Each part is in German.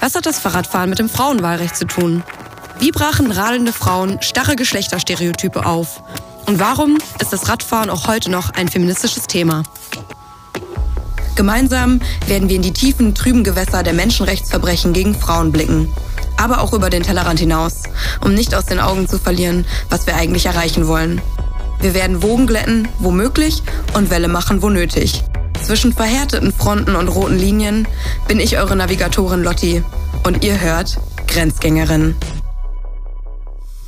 Was hat das Fahrradfahren mit dem Frauenwahlrecht zu tun? Wie brachen radelnde Frauen starre Geschlechterstereotype auf? Und warum ist das Radfahren auch heute noch ein feministisches Thema? Gemeinsam werden wir in die tiefen, trüben Gewässer der Menschenrechtsverbrechen gegen Frauen blicken. Aber auch über den Tellerrand hinaus, um nicht aus den Augen zu verlieren, was wir eigentlich erreichen wollen. Wir werden Wogen glätten, wo möglich, und Welle machen, wo nötig. Zwischen verhärteten Fronten und roten Linien bin ich eure Navigatorin Lotti und ihr hört Grenzgängerin.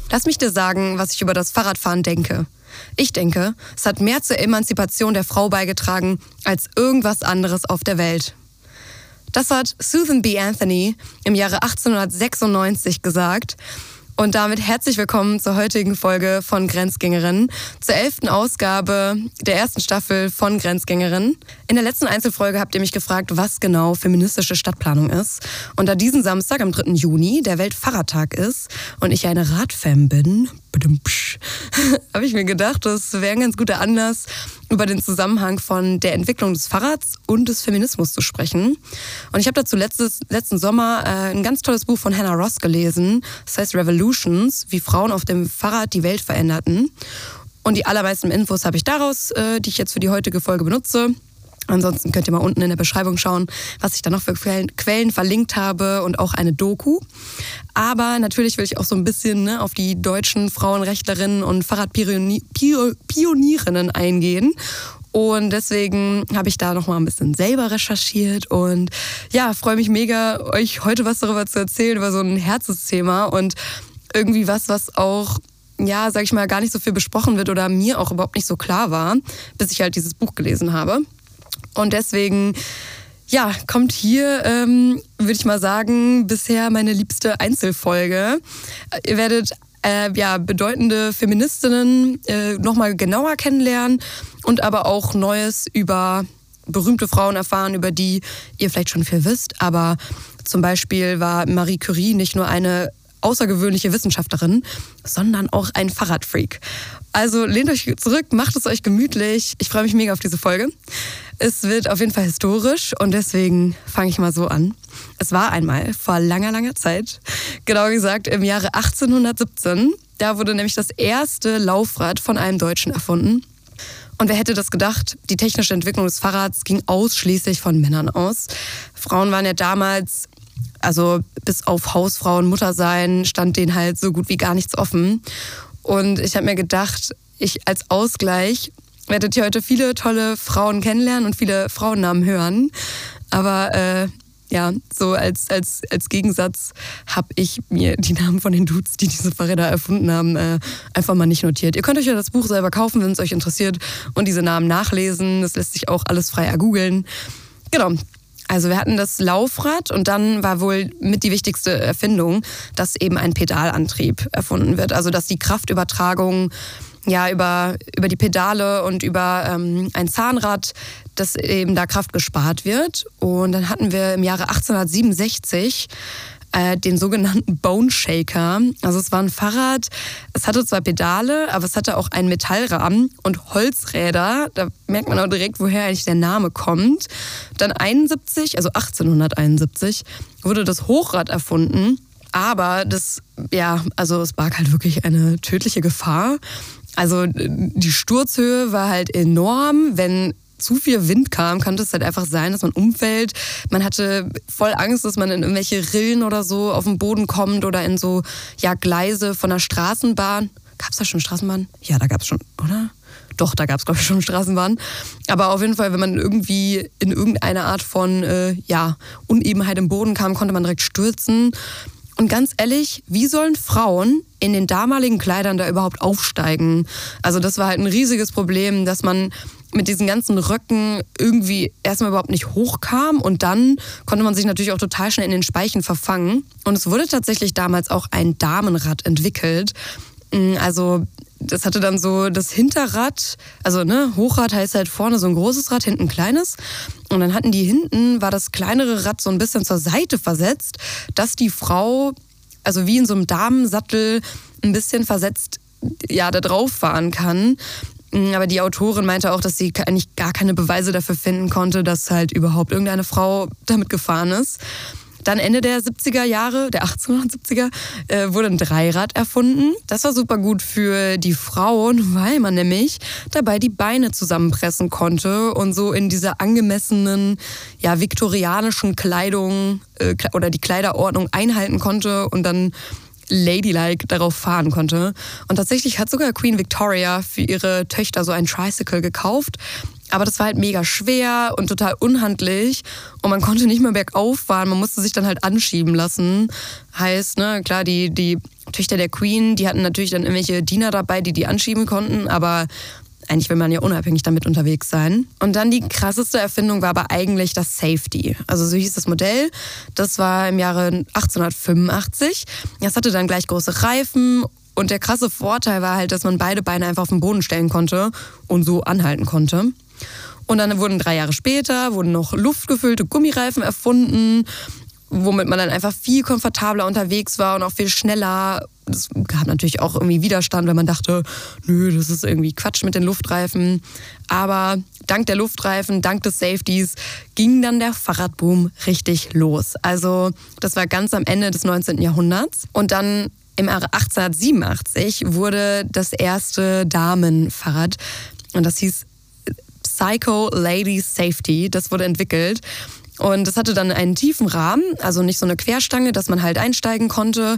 Lass mich dir sagen, was ich über das Fahrradfahren denke. Ich denke, es hat mehr zur Emanzipation der Frau beigetragen als irgendwas anderes auf der Welt. Das hat Susan B. Anthony im Jahre 1896 gesagt und damit herzlich willkommen zur heutigen Folge von Grenzgängerin, zur elften Ausgabe der ersten Staffel von Grenzgängerin. In der letzten Einzelfolge habt ihr mich gefragt, was genau feministische Stadtplanung ist. Und da diesen Samstag am 3. Juni der Weltfahrradtag ist und ich eine Radfan bin, habe ich mir gedacht, das wäre ein ganz guter Anlass, über den Zusammenhang von der Entwicklung des Fahrrads und des Feminismus zu sprechen. Und ich habe dazu letztes, letzten Sommer äh, ein ganz tolles Buch von Hannah Ross gelesen, das heißt Revolutions, wie Frauen auf dem Fahrrad die Welt veränderten. Und die allermeisten Infos habe ich daraus, äh, die ich jetzt für die heutige Folge benutze. Ansonsten könnt ihr mal unten in der Beschreibung schauen, was ich da noch für Quellen verlinkt habe und auch eine Doku. Aber natürlich will ich auch so ein bisschen ne, auf die deutschen Frauenrechtlerinnen und Fahrradpionierinnen eingehen. Und deswegen habe ich da noch mal ein bisschen selber recherchiert und ja, freue mich mega, euch heute was darüber zu erzählen, über so ein Herzensthema und irgendwie was, was auch ja, sag ich mal, gar nicht so viel besprochen wird oder mir auch überhaupt nicht so klar war, bis ich halt dieses Buch gelesen habe. Und deswegen, ja, kommt hier, ähm, würde ich mal sagen, bisher meine liebste Einzelfolge. Ihr werdet äh, ja, bedeutende Feministinnen äh, nochmal genauer kennenlernen und aber auch Neues über berühmte Frauen erfahren, über die ihr vielleicht schon viel wisst. Aber zum Beispiel war Marie Curie nicht nur eine außergewöhnliche Wissenschaftlerin, sondern auch ein Fahrradfreak. Also lehnt euch zurück, macht es euch gemütlich. Ich freue mich mega auf diese Folge. Es wird auf jeden Fall historisch und deswegen fange ich mal so an. Es war einmal vor langer, langer Zeit, genau gesagt im Jahre 1817. Da wurde nämlich das erste Laufrad von einem Deutschen erfunden. Und wer hätte das gedacht? Die technische Entwicklung des Fahrrads ging ausschließlich von Männern aus. Frauen waren ja damals, also bis auf Hausfrau und Mutter sein, stand denen halt so gut wie gar nichts offen. Und ich habe mir gedacht, ich als Ausgleich werdet ihr heute viele tolle Frauen kennenlernen und viele Frauennamen hören. Aber äh, ja, so als, als, als Gegensatz habe ich mir die Namen von den Dudes, die diese Fahrräder erfunden haben, äh, einfach mal nicht notiert. Ihr könnt euch ja das Buch selber kaufen, wenn es euch interessiert und diese Namen nachlesen. Das lässt sich auch alles frei ergoogeln. Genau. Also wir hatten das Laufrad und dann war wohl mit die wichtigste Erfindung, dass eben ein Pedalantrieb erfunden wird. Also dass die Kraftübertragung ja, über, über die Pedale und über ähm, ein Zahnrad, dass eben da Kraft gespart wird. Und dann hatten wir im Jahre 1867 äh, den sogenannten Bone Shaker. Also es war ein Fahrrad, es hatte zwar Pedale, aber es hatte auch einen Metallrahmen und Holzräder. Da merkt man auch direkt, woher eigentlich der Name kommt. Dann 71, also 1871, wurde das Hochrad erfunden. Aber das, ja, also es barg halt wirklich eine tödliche Gefahr. Also die Sturzhöhe war halt enorm. Wenn zu viel Wind kam, konnte es halt einfach sein, dass man umfällt. Man hatte voll Angst, dass man in irgendwelche Rillen oder so auf den Boden kommt oder in so ja, Gleise von der Straßenbahn. Gab es da schon Straßenbahn? Ja, da gab es schon, oder? Doch, da gab es, glaube ich, schon Straßenbahn. Aber auf jeden Fall, wenn man irgendwie in irgendeine Art von äh, ja, Unebenheit im Boden kam, konnte man direkt stürzen. Und ganz ehrlich, wie sollen Frauen in den damaligen Kleidern da überhaupt aufsteigen? Also das war halt ein riesiges Problem, dass man mit diesen ganzen Röcken irgendwie erstmal überhaupt nicht hochkam und dann konnte man sich natürlich auch total schnell in den Speichen verfangen. Und es wurde tatsächlich damals auch ein Damenrad entwickelt. Mm, also das hatte dann so das Hinterrad, also ne, Hochrad heißt halt vorne so ein großes Rad, hinten ein kleines. Und dann hatten die hinten, war das kleinere Rad so ein bisschen zur Seite versetzt, dass die Frau, also wie in so einem Damensattel, ein bisschen versetzt, ja, da drauf fahren kann. Aber die Autorin meinte auch, dass sie eigentlich gar keine Beweise dafür finden konnte, dass halt überhaupt irgendeine Frau damit gefahren ist. Dann Ende der 70er Jahre, der 1870er, äh, wurde ein Dreirad erfunden. Das war super gut für die Frauen, weil man nämlich dabei die Beine zusammenpressen konnte und so in dieser angemessenen, ja, viktorianischen Kleidung äh, oder die Kleiderordnung einhalten konnte und dann ladylike darauf fahren konnte. Und tatsächlich hat sogar Queen Victoria für ihre Töchter so ein Tricycle gekauft. Aber das war halt mega schwer und total unhandlich. Und man konnte nicht mehr bergauf fahren. Man musste sich dann halt anschieben lassen. Heißt, ne, klar, die, die Töchter der Queen, die hatten natürlich dann irgendwelche Diener dabei, die die anschieben konnten. Aber eigentlich will man ja unabhängig damit unterwegs sein. Und dann die krasseste Erfindung war aber eigentlich das Safety. Also so hieß das Modell. Das war im Jahre 1885. Das hatte dann gleich große Reifen und der krasse Vorteil war halt, dass man beide Beine einfach auf den Boden stellen konnte und so anhalten konnte. Und dann wurden drei Jahre später wurden noch luftgefüllte Gummireifen erfunden womit man dann einfach viel komfortabler unterwegs war und auch viel schneller. Es gab natürlich auch irgendwie Widerstand, wenn man dachte, nö, das ist irgendwie Quatsch mit den Luftreifen. Aber dank der Luftreifen, dank des Safeties ging dann der Fahrradboom richtig los. Also das war ganz am Ende des 19. Jahrhunderts. Und dann im Jahre 1887 wurde das erste Damenfahrrad und das hieß Psycho Lady Safety. Das wurde entwickelt und das hatte dann einen tiefen Rahmen, also nicht so eine Querstange, dass man halt einsteigen konnte.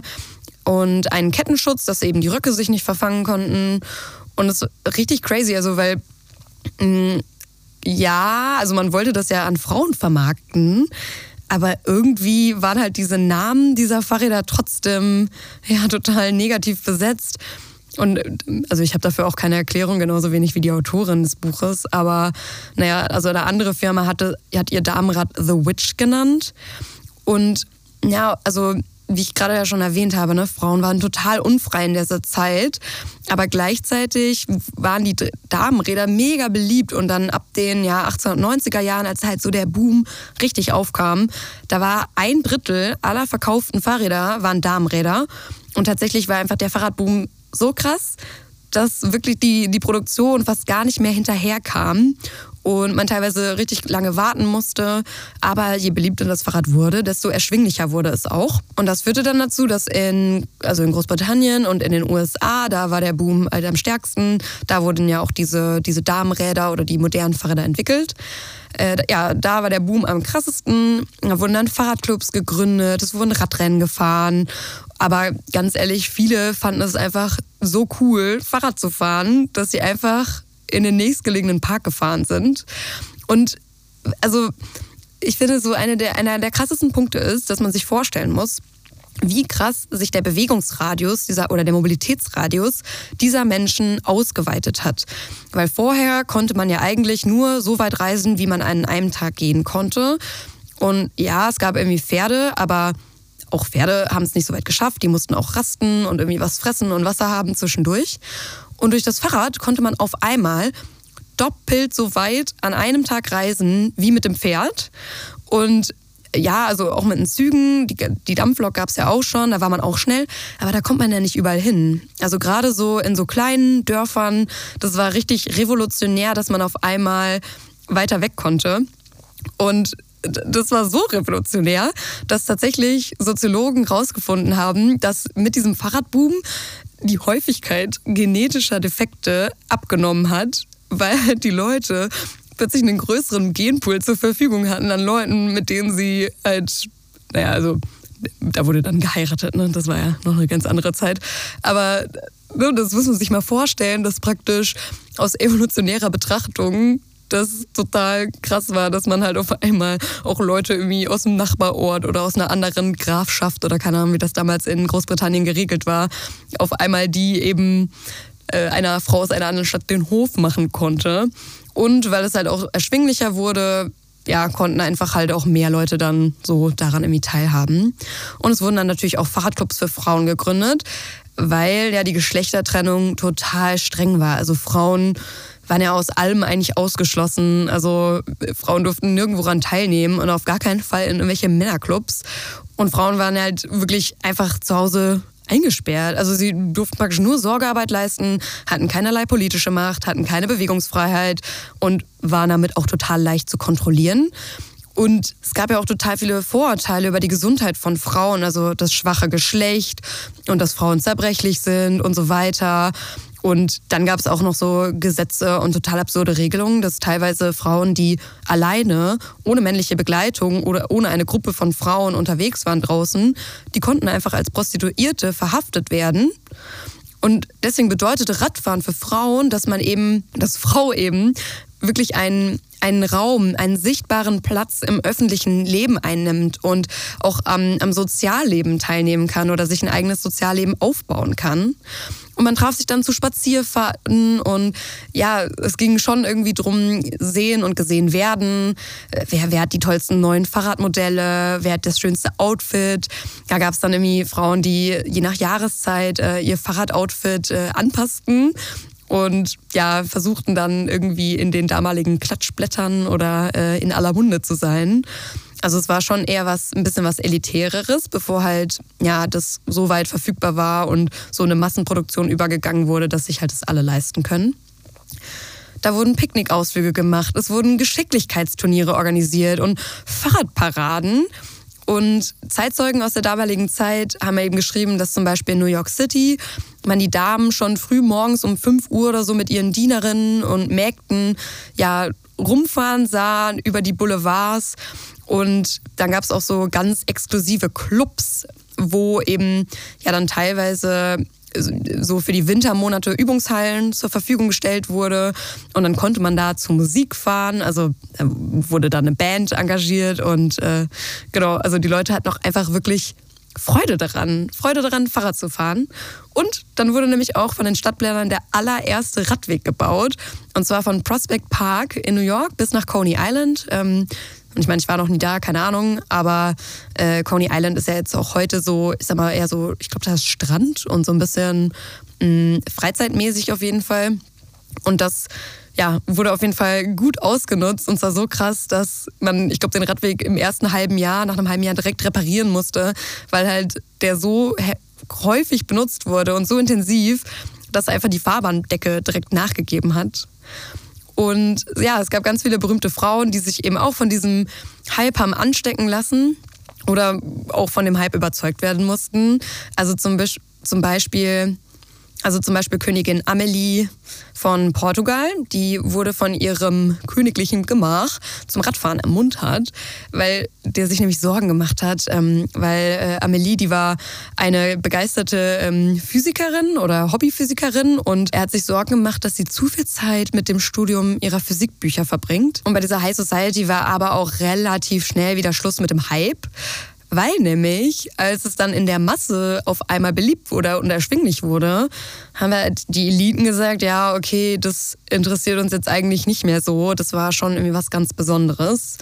Und einen Kettenschutz, dass eben die Röcke sich nicht verfangen konnten. Und es ist richtig crazy, also weil, mm, ja, also man wollte das ja an Frauen vermarkten. Aber irgendwie waren halt diese Namen dieser Fahrräder trotzdem ja total negativ besetzt. Und also ich habe dafür auch keine Erklärung, genauso wenig wie die Autorin des Buches. Aber naja, also eine andere Firma hatte, hat ihr Damenrad The Witch genannt. Und ja, also wie ich gerade ja schon erwähnt habe, ne, Frauen waren total unfrei in dieser Zeit. Aber gleichzeitig waren die Damenräder mega beliebt. Und dann ab den ja, 1890er Jahren, als halt so der Boom richtig aufkam, da war ein Drittel aller verkauften Fahrräder waren Damenräder. Und tatsächlich war einfach der Fahrradboom so krass, dass wirklich die, die Produktion fast gar nicht mehr hinterherkam und man teilweise richtig lange warten musste. Aber je beliebter das Fahrrad wurde, desto erschwinglicher wurde es auch. Und das führte dann dazu, dass in, also in Großbritannien und in den USA, da war der Boom halt am stärksten. Da wurden ja auch diese, diese Damenräder oder die modernen Fahrräder entwickelt. Äh, ja, da war der Boom am krassesten. Da wurden dann Fahrradclubs gegründet, es wurden Radrennen gefahren aber ganz ehrlich, viele fanden es einfach so cool, Fahrrad zu fahren, dass sie einfach in den nächstgelegenen Park gefahren sind. Und also ich finde, so eine der, einer der krassesten Punkte ist, dass man sich vorstellen muss, wie krass sich der Bewegungsradius dieser, oder der Mobilitätsradius dieser Menschen ausgeweitet hat. Weil vorher konnte man ja eigentlich nur so weit reisen, wie man an einem Tag gehen konnte. Und ja, es gab irgendwie Pferde, aber auch Pferde haben es nicht so weit geschafft. Die mussten auch rasten und irgendwie was fressen und Wasser haben zwischendurch. Und durch das Fahrrad konnte man auf einmal doppelt so weit an einem Tag reisen wie mit dem Pferd. Und ja, also auch mit den Zügen, die, die Dampflok gab es ja auch schon, da war man auch schnell, aber da kommt man ja nicht überall hin. Also gerade so in so kleinen Dörfern, das war richtig revolutionär, dass man auf einmal weiter weg konnte. Und das war so revolutionär, dass tatsächlich Soziologen herausgefunden haben, dass mit diesem Fahrradboom die Häufigkeit genetischer Defekte abgenommen hat, weil halt die Leute plötzlich einen größeren Genpool zur Verfügung hatten an Leuten, mit denen sie halt, naja, also da wurde dann geheiratet, ne? das war ja noch eine ganz andere Zeit. Aber ne, das muss man sich mal vorstellen, dass praktisch aus evolutionärer Betrachtung das total krass war, dass man halt auf einmal auch Leute irgendwie aus dem Nachbarort oder aus einer anderen Grafschaft oder keine Ahnung, wie das damals in Großbritannien geregelt war, auf einmal die eben äh, einer Frau aus einer anderen Stadt den Hof machen konnte. Und weil es halt auch erschwinglicher wurde, ja, konnten einfach halt auch mehr Leute dann so daran irgendwie teilhaben. Und es wurden dann natürlich auch Fahrradclubs für Frauen gegründet, weil ja die Geschlechtertrennung total streng war. Also Frauen waren ja aus allem eigentlich ausgeschlossen. Also Frauen durften nirgendwo ran teilnehmen und auf gar keinen Fall in irgendwelche Männerclubs. Und Frauen waren halt wirklich einfach zu Hause eingesperrt. Also sie durften praktisch nur Sorgearbeit leisten, hatten keinerlei politische Macht, hatten keine Bewegungsfreiheit und waren damit auch total leicht zu kontrollieren. Und es gab ja auch total viele Vorurteile über die Gesundheit von Frauen, also das schwache Geschlecht und dass Frauen zerbrechlich sind und so weiter. Und dann gab es auch noch so Gesetze und total absurde Regelungen, dass teilweise Frauen, die alleine, ohne männliche Begleitung oder ohne eine Gruppe von Frauen unterwegs waren draußen, die konnten einfach als Prostituierte verhaftet werden. Und deswegen bedeutete Radfahren für Frauen, dass man eben, dass Frau eben wirklich einen, einen Raum, einen sichtbaren Platz im öffentlichen Leben einnimmt und auch am, am Sozialleben teilnehmen kann oder sich ein eigenes Sozialleben aufbauen kann. Und man traf sich dann zu Spazierfahrten und ja, es ging schon irgendwie drum, sehen und gesehen werden. Äh, wer, wer hat die tollsten neuen Fahrradmodelle? Wer hat das schönste Outfit? Da gab es dann irgendwie Frauen, die je nach Jahreszeit äh, ihr Fahrradoutfit äh, anpassten und ja, versuchten dann irgendwie in den damaligen Klatschblättern oder äh, in aller Munde zu sein. Also es war schon eher was, ein bisschen was Elitäreres, bevor halt, ja, das so weit verfügbar war und so eine Massenproduktion übergegangen wurde, dass sich halt das alle leisten können. Da wurden Picknickausflüge gemacht, es wurden Geschicklichkeitsturniere organisiert und Fahrradparaden. Und Zeitzeugen aus der damaligen Zeit haben eben geschrieben, dass zum Beispiel in New York City man die Damen schon früh morgens um 5 Uhr oder so mit ihren Dienerinnen und Mägden ja rumfahren sah über die Boulevards. Und dann gab es auch so ganz exklusive Clubs, wo eben ja dann teilweise so für die Wintermonate Übungshallen zur Verfügung gestellt wurde. Und dann konnte man da zur Musik fahren. Also wurde da eine Band engagiert und äh, genau, also die Leute hatten auch einfach wirklich Freude daran, Freude daran, Fahrrad zu fahren. Und dann wurde nämlich auch von den Stadtplanern der allererste Radweg gebaut. Und zwar von Prospect Park in New York bis nach Coney Island. Ähm, und ich meine, ich war noch nie da, keine Ahnung, aber äh, Coney Island ist ja jetzt auch heute so, ich sag mal, eher so, ich glaube, da ist Strand und so ein bisschen mh, mm, freizeitmäßig auf jeden Fall. Und das ja, wurde auf jeden Fall gut ausgenutzt und zwar so krass, dass man, ich glaube, den Radweg im ersten halben Jahr, nach einem halben Jahr direkt reparieren musste, weil halt der so häufig benutzt wurde und so intensiv, dass einfach die Fahrbahndecke direkt nachgegeben hat. Und ja, es gab ganz viele berühmte Frauen, die sich eben auch von diesem Hype haben anstecken lassen oder auch von dem Hype überzeugt werden mussten. Also zum, zum Beispiel also zum Beispiel Königin Amelie von Portugal, die wurde von ihrem königlichen Gemach zum Radfahren ermuntert, weil der sich nämlich Sorgen gemacht hat, ähm, weil äh, Amelie, die war eine begeisterte ähm, Physikerin oder Hobbyphysikerin und er hat sich Sorgen gemacht, dass sie zu viel Zeit mit dem Studium ihrer Physikbücher verbringt. Und bei dieser High Society war aber auch relativ schnell wieder Schluss mit dem Hype. Weil nämlich, als es dann in der Masse auf einmal beliebt wurde und erschwinglich wurde, haben wir die Eliten gesagt, ja, okay, das interessiert uns jetzt eigentlich nicht mehr so. Das war schon irgendwie was ganz Besonderes.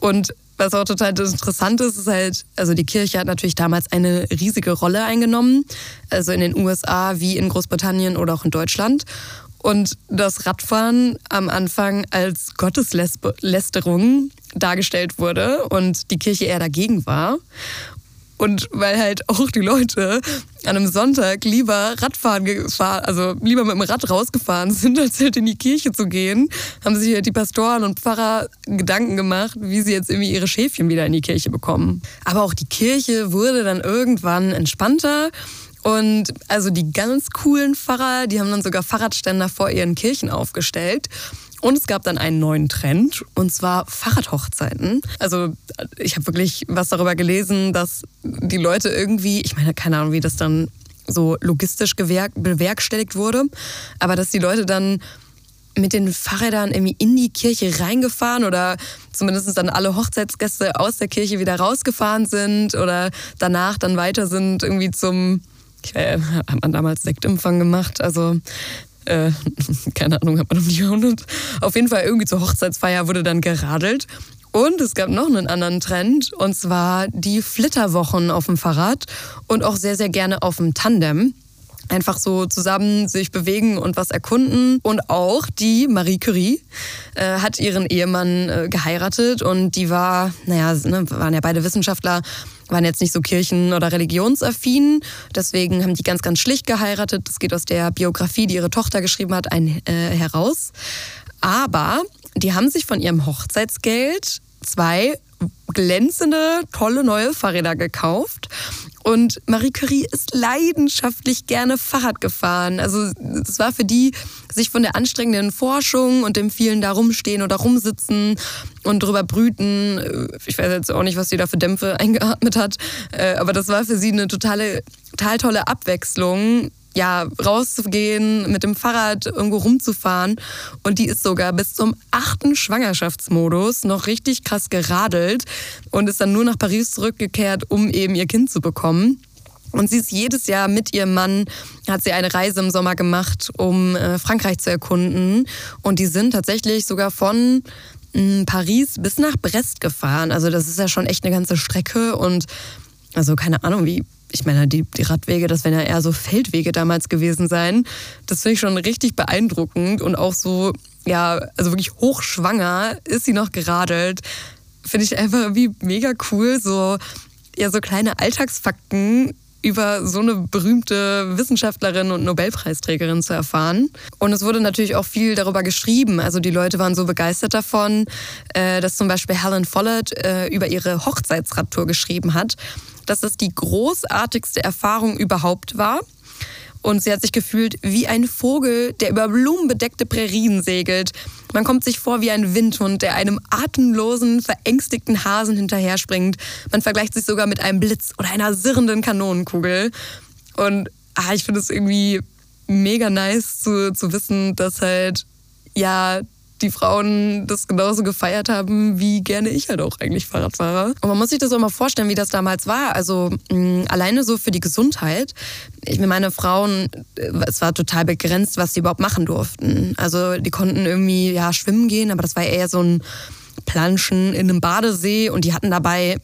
Und was auch total interessant ist, ist halt, also die Kirche hat natürlich damals eine riesige Rolle eingenommen, also in den USA wie in Großbritannien oder auch in Deutschland. Und das Radfahren am Anfang als Gotteslästerung dargestellt wurde und die Kirche eher dagegen war. Und weil halt auch die Leute an einem Sonntag lieber Radfahren gefahren, also lieber mit dem Rad rausgefahren sind, als halt in die Kirche zu gehen, haben sich halt die Pastoren und Pfarrer Gedanken gemacht, wie sie jetzt irgendwie ihre Schäfchen wieder in die Kirche bekommen. Aber auch die Kirche wurde dann irgendwann entspannter und also die ganz coolen Pfarrer, die haben dann sogar Fahrradständer vor ihren Kirchen aufgestellt. Und es gab dann einen neuen Trend, und zwar Fahrradhochzeiten. Also ich habe wirklich was darüber gelesen, dass die Leute irgendwie, ich meine, keine Ahnung, wie das dann so logistisch bewerkstelligt wurde, aber dass die Leute dann mit den Fahrrädern irgendwie in die Kirche reingefahren oder zumindest dann alle Hochzeitsgäste aus der Kirche wieder rausgefahren sind oder danach dann weiter sind irgendwie zum äh, hat man damals Sektempfang gemacht, also äh, keine Ahnung, hat man noch nie gehört. Auf jeden Fall irgendwie zur Hochzeitsfeier wurde dann geradelt. Und es gab noch einen anderen Trend, und zwar die Flitterwochen auf dem Fahrrad und auch sehr, sehr gerne auf dem Tandem einfach so zusammen sich bewegen und was erkunden. Und auch die Marie Curie äh, hat ihren Ehemann äh, geheiratet und die war, naja, ne, waren ja beide Wissenschaftler, waren jetzt nicht so kirchen- oder religionsaffin. Deswegen haben die ganz, ganz schlicht geheiratet. Das geht aus der Biografie, die ihre Tochter geschrieben hat, ein, äh, heraus. Aber die haben sich von ihrem Hochzeitsgeld zwei glänzende, tolle neue Fahrräder gekauft. Und Marie Curie ist leidenschaftlich gerne Fahrrad gefahren. Also es war für die, sich von der anstrengenden Forschung und dem vielen da rumstehen oder rumsitzen und drüber brüten. Ich weiß jetzt auch nicht, was sie da für Dämpfe eingeatmet hat, äh, aber das war für sie eine totale, total tolle Abwechslung ja, rauszugehen, mit dem Fahrrad irgendwo rumzufahren. Und die ist sogar bis zum achten Schwangerschaftsmodus noch richtig krass geradelt und ist dann nur nach Paris zurückgekehrt, um eben ihr Kind zu bekommen. Und sie ist jedes Jahr mit ihrem Mann, hat sie eine Reise im Sommer gemacht, um äh, Frankreich zu erkunden. Und die sind tatsächlich sogar von hm, Paris bis nach Brest gefahren. Also das ist ja schon echt eine ganze Strecke und also keine Ahnung, wie ich meine, die, die Radwege, das wären ja eher so Feldwege damals gewesen sein. Das finde ich schon richtig beeindruckend und auch so, ja, also wirklich hochschwanger ist sie noch geradelt. Finde ich einfach wie mega cool, so, ja, so kleine Alltagsfakten über so eine berühmte Wissenschaftlerin und Nobelpreisträgerin zu erfahren. Und es wurde natürlich auch viel darüber geschrieben. Also die Leute waren so begeistert davon, äh, dass zum Beispiel Helen Follett äh, über ihre Hochzeitsradtour geschrieben hat dass es die großartigste Erfahrung überhaupt war. Und sie hat sich gefühlt wie ein Vogel, der über blumenbedeckte Prärien segelt. Man kommt sich vor wie ein Windhund, der einem atemlosen, verängstigten Hasen hinterher springt. Man vergleicht sich sogar mit einem Blitz oder einer sirrenden Kanonenkugel. Und ah, ich finde es irgendwie mega nice zu, zu wissen, dass halt ja die Frauen das genauso gefeiert haben, wie gerne ich halt auch eigentlich Fahrradfahrer. Und man muss sich das auch mal vorstellen, wie das damals war. Also mh, alleine so für die Gesundheit. Ich meine, Frauen, äh, es war total begrenzt, was sie überhaupt machen durften. Also die konnten irgendwie ja schwimmen gehen, aber das war eher so ein Planschen in einem Badesee und die hatten dabei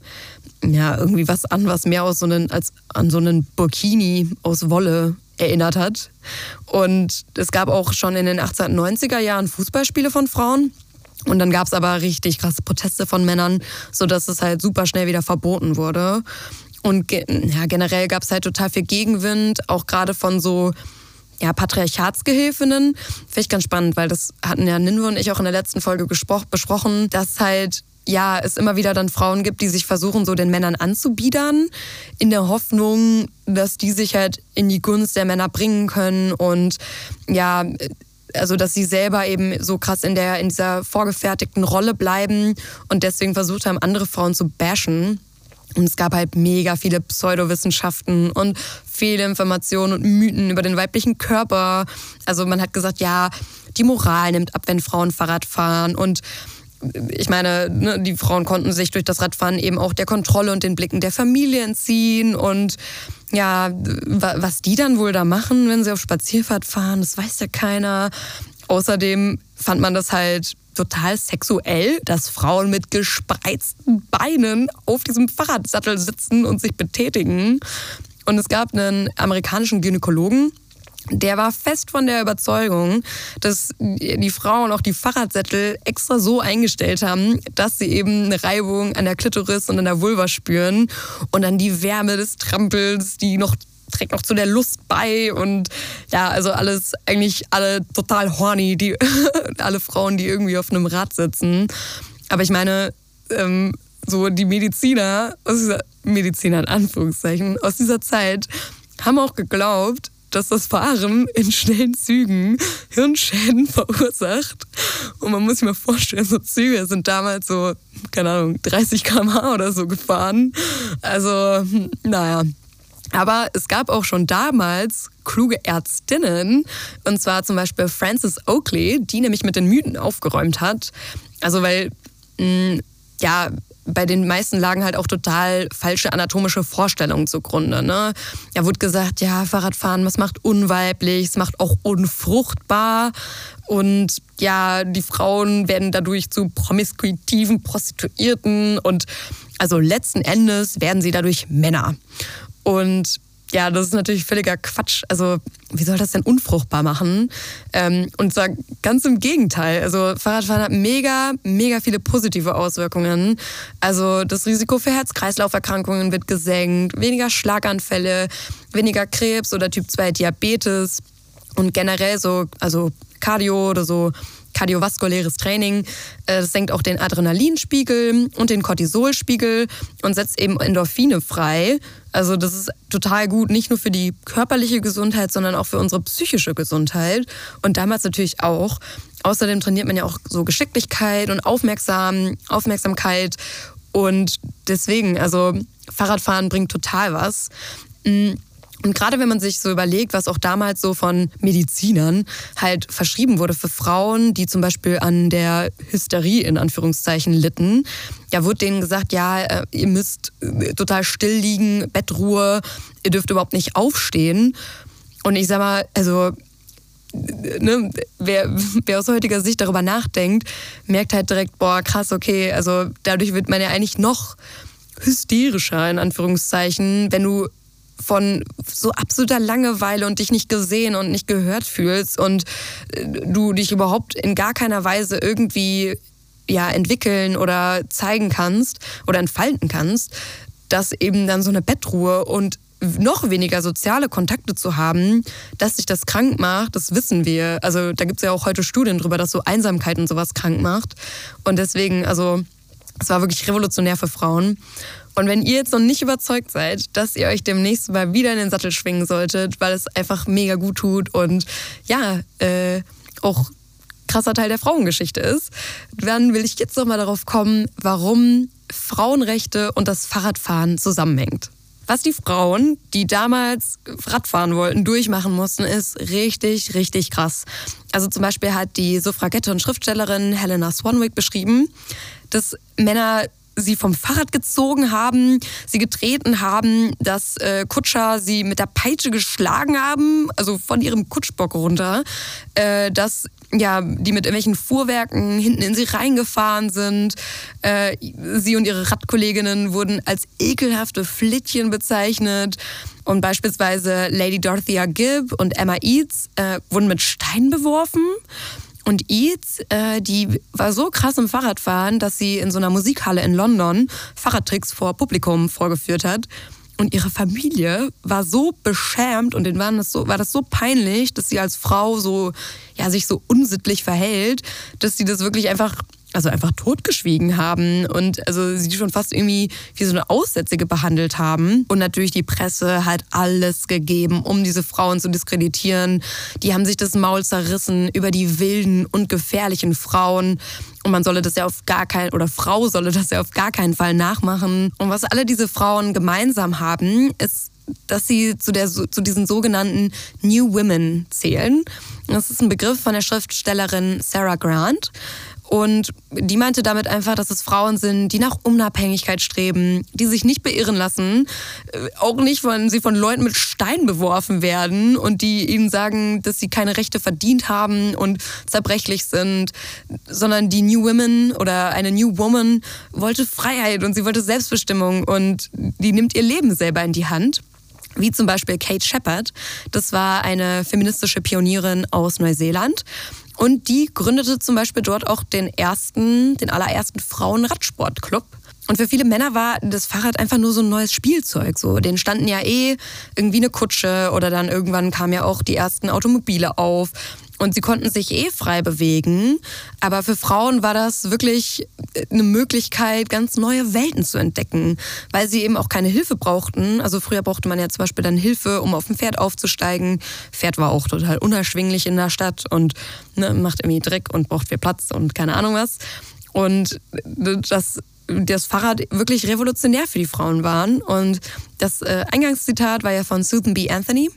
ja irgendwie was an, was mehr aus so einen, als an so einen Burkini aus Wolle erinnert hat. Und es gab auch schon in den 1890er Jahren Fußballspiele von Frauen. Und dann gab es aber richtig krasse Proteste von Männern, sodass es halt super schnell wieder verboten wurde. Und ja, generell gab es halt total viel Gegenwind, auch gerade von so ja, Patriarchatsgehilfinnen. Finde ich ganz spannend, weil das hatten ja Ninwe und ich auch in der letzten Folge besprochen, dass halt ja, es immer wieder dann Frauen gibt, die sich versuchen, so den Männern anzubiedern, in der Hoffnung, dass die sich halt in die Gunst der Männer bringen können und ja, also dass sie selber eben so krass in der in dieser vorgefertigten Rolle bleiben und deswegen versucht haben, andere Frauen zu bashen. Und es gab halt mega viele Pseudowissenschaften und Fehlinformationen und Mythen über den weiblichen Körper. Also man hat gesagt, ja, die Moral nimmt ab, wenn Frauen Fahrrad fahren und ich meine, ne, die Frauen konnten sich durch das Radfahren eben auch der Kontrolle und den Blicken der Familie entziehen. Und ja, was die dann wohl da machen, wenn sie auf Spazierfahrt fahren, das weiß ja keiner. Außerdem fand man das halt total sexuell, dass Frauen mit gespreizten Beinen auf diesem Fahrradsattel sitzen und sich betätigen. Und es gab einen amerikanischen Gynäkologen, der war fest von der Überzeugung, dass die Frauen auch die Fahrradsättel extra so eingestellt haben, dass sie eben eine Reibung an der Klitoris und an der Vulva spüren und dann die Wärme des Trampels, die noch trägt noch zu der Lust bei und ja, also alles eigentlich alle total horny, die alle Frauen, die irgendwie auf einem Rad sitzen. Aber ich meine, ähm, so die Mediziner aus dieser Mediziner in Anführungszeichen aus dieser Zeit haben auch geglaubt, dass das Fahren in schnellen Zügen Hirnschäden verursacht. Und man muss sich mal vorstellen, so Züge sind damals so, keine Ahnung, 30 km/h oder so gefahren. Also, naja. Aber es gab auch schon damals kluge Ärztinnen, und zwar zum Beispiel Frances Oakley, die nämlich mit den Mythen aufgeräumt hat. Also, weil, mh, ja, bei den meisten lagen halt auch total falsche anatomische Vorstellungen zugrunde. Ne? Da wurde gesagt, ja, Fahrradfahren, das macht unweiblich, es macht auch unfruchtbar. Und ja, die Frauen werden dadurch zu promiskuitiven Prostituierten und also letzten Endes werden sie dadurch Männer. Und ja, das ist natürlich völliger Quatsch. Also, wie soll das denn unfruchtbar machen? Ähm, und zwar ganz im Gegenteil. Also, Fahrradfahren hat mega, mega viele positive Auswirkungen. Also, das Risiko für Herz-Kreislauf-Erkrankungen wird gesenkt, weniger Schlaganfälle, weniger Krebs oder Typ 2 Diabetes und generell so, also Cardio oder so kardiovaskuläres Training. Äh, das senkt auch den Adrenalinspiegel und den Cortisolspiegel und setzt eben Endorphine frei. Also das ist total gut, nicht nur für die körperliche Gesundheit, sondern auch für unsere psychische Gesundheit. Und damals natürlich auch. Außerdem trainiert man ja auch so Geschicklichkeit und Aufmerksam, Aufmerksamkeit. Und deswegen, also Fahrradfahren bringt total was. Und gerade wenn man sich so überlegt, was auch damals so von Medizinern halt verschrieben wurde für Frauen, die zum Beispiel an der Hysterie in Anführungszeichen litten, ja, wurde denen gesagt, ja, äh, ihr müsst äh, total still liegen, Bettruhe, ihr dürft überhaupt nicht aufstehen. Und ich sag mal, also Ne, wer, wer, aus heutiger Sicht darüber nachdenkt, merkt halt direkt, boah, krass, okay, also dadurch wird man ja eigentlich noch hysterischer, in Anführungszeichen, wenn du von so absoluter Langeweile und dich nicht gesehen und nicht gehört fühlst und äh, du dich überhaupt in gar keiner Weise irgendwie ja, entwickeln oder zeigen kannst oder entfalten kannst, dass eben dann so eine Bettruhe und noch weniger soziale Kontakte zu haben, dass sich das krank macht, das wissen wir. Also da gibt es ja auch heute Studien drüber, dass so Einsamkeit und sowas krank macht. Und deswegen, also es war wirklich revolutionär für Frauen. Und wenn ihr jetzt noch nicht überzeugt seid, dass ihr euch demnächst mal wieder in den Sattel schwingen solltet, weil es einfach mega gut tut und ja, äh, auch krasser Teil der Frauengeschichte ist, dann will ich jetzt noch mal darauf kommen, warum Frauenrechte und das Fahrradfahren zusammenhängt. Was die Frauen, die damals Radfahren wollten, durchmachen mussten, ist richtig, richtig krass. Also zum Beispiel hat die Suffragette und Schriftstellerin Helena Swanwick beschrieben, dass Männer sie vom Fahrrad gezogen haben, sie getreten haben, dass äh, Kutscher sie mit der Peitsche geschlagen haben, also von ihrem Kutschbock runter, äh, dass ja, die mit irgendwelchen Fuhrwerken hinten in sie reingefahren sind. Äh, sie und ihre Radkolleginnen wurden als ekelhafte Flittchen bezeichnet. Und beispielsweise Lady Dorothea Gibb und Emma Eads äh, wurden mit Steinen beworfen. Und Eads, äh, die war so krass im Fahrradfahren, dass sie in so einer Musikhalle in London Fahrradtricks vor Publikum vorgeführt hat. Und ihre Familie war so beschämt und denen war das so, war das so peinlich, dass sie als Frau so, ja, sich so unsittlich verhält, dass sie das wirklich einfach also einfach totgeschwiegen haben und also sie schon fast irgendwie wie so eine Aussätzige behandelt haben. Und natürlich die Presse hat alles gegeben, um diese Frauen zu diskreditieren. Die haben sich das Maul zerrissen über die wilden und gefährlichen Frauen. Und man solle das ja auf gar keinen, oder Frau solle das ja auf gar keinen Fall nachmachen. Und was alle diese Frauen gemeinsam haben, ist, dass sie zu, der, zu diesen sogenannten New Women zählen. Das ist ein Begriff von der Schriftstellerin Sarah Grant. Und die meinte damit einfach, dass es Frauen sind, die nach Unabhängigkeit streben, die sich nicht beirren lassen, äh, auch nicht, wenn sie von Leuten mit Steinen beworfen werden und die ihnen sagen, dass sie keine Rechte verdient haben und zerbrechlich sind, sondern die New Women oder eine New Woman wollte Freiheit und sie wollte Selbstbestimmung und die nimmt ihr Leben selber in die Hand wie zum Beispiel Kate Shepard. Das war eine feministische Pionierin aus Neuseeland. Und die gründete zum Beispiel dort auch den ersten, den allerersten Frauenradsportclub. Und für viele Männer war das Fahrrad einfach nur so ein neues Spielzeug. So, denen standen ja eh irgendwie eine Kutsche oder dann irgendwann kamen ja auch die ersten Automobile auf. Und sie konnten sich eh frei bewegen. Aber für Frauen war das wirklich äh, eine Möglichkeit, ganz neue Welten zu entdecken, weil sie eben auch keine Hilfe brauchten. Also früher brauchte man ja zum Beispiel dann Hilfe, um auf ein Pferd aufzusteigen. Pferd war auch total unerschwinglich in der Stadt und ne, macht irgendwie Dreck und braucht viel Platz und keine Ahnung was. Und äh, das das Fahrrad wirklich revolutionär für die Frauen waren. Und das äh, Eingangszitat war ja von Susan B. Anthony.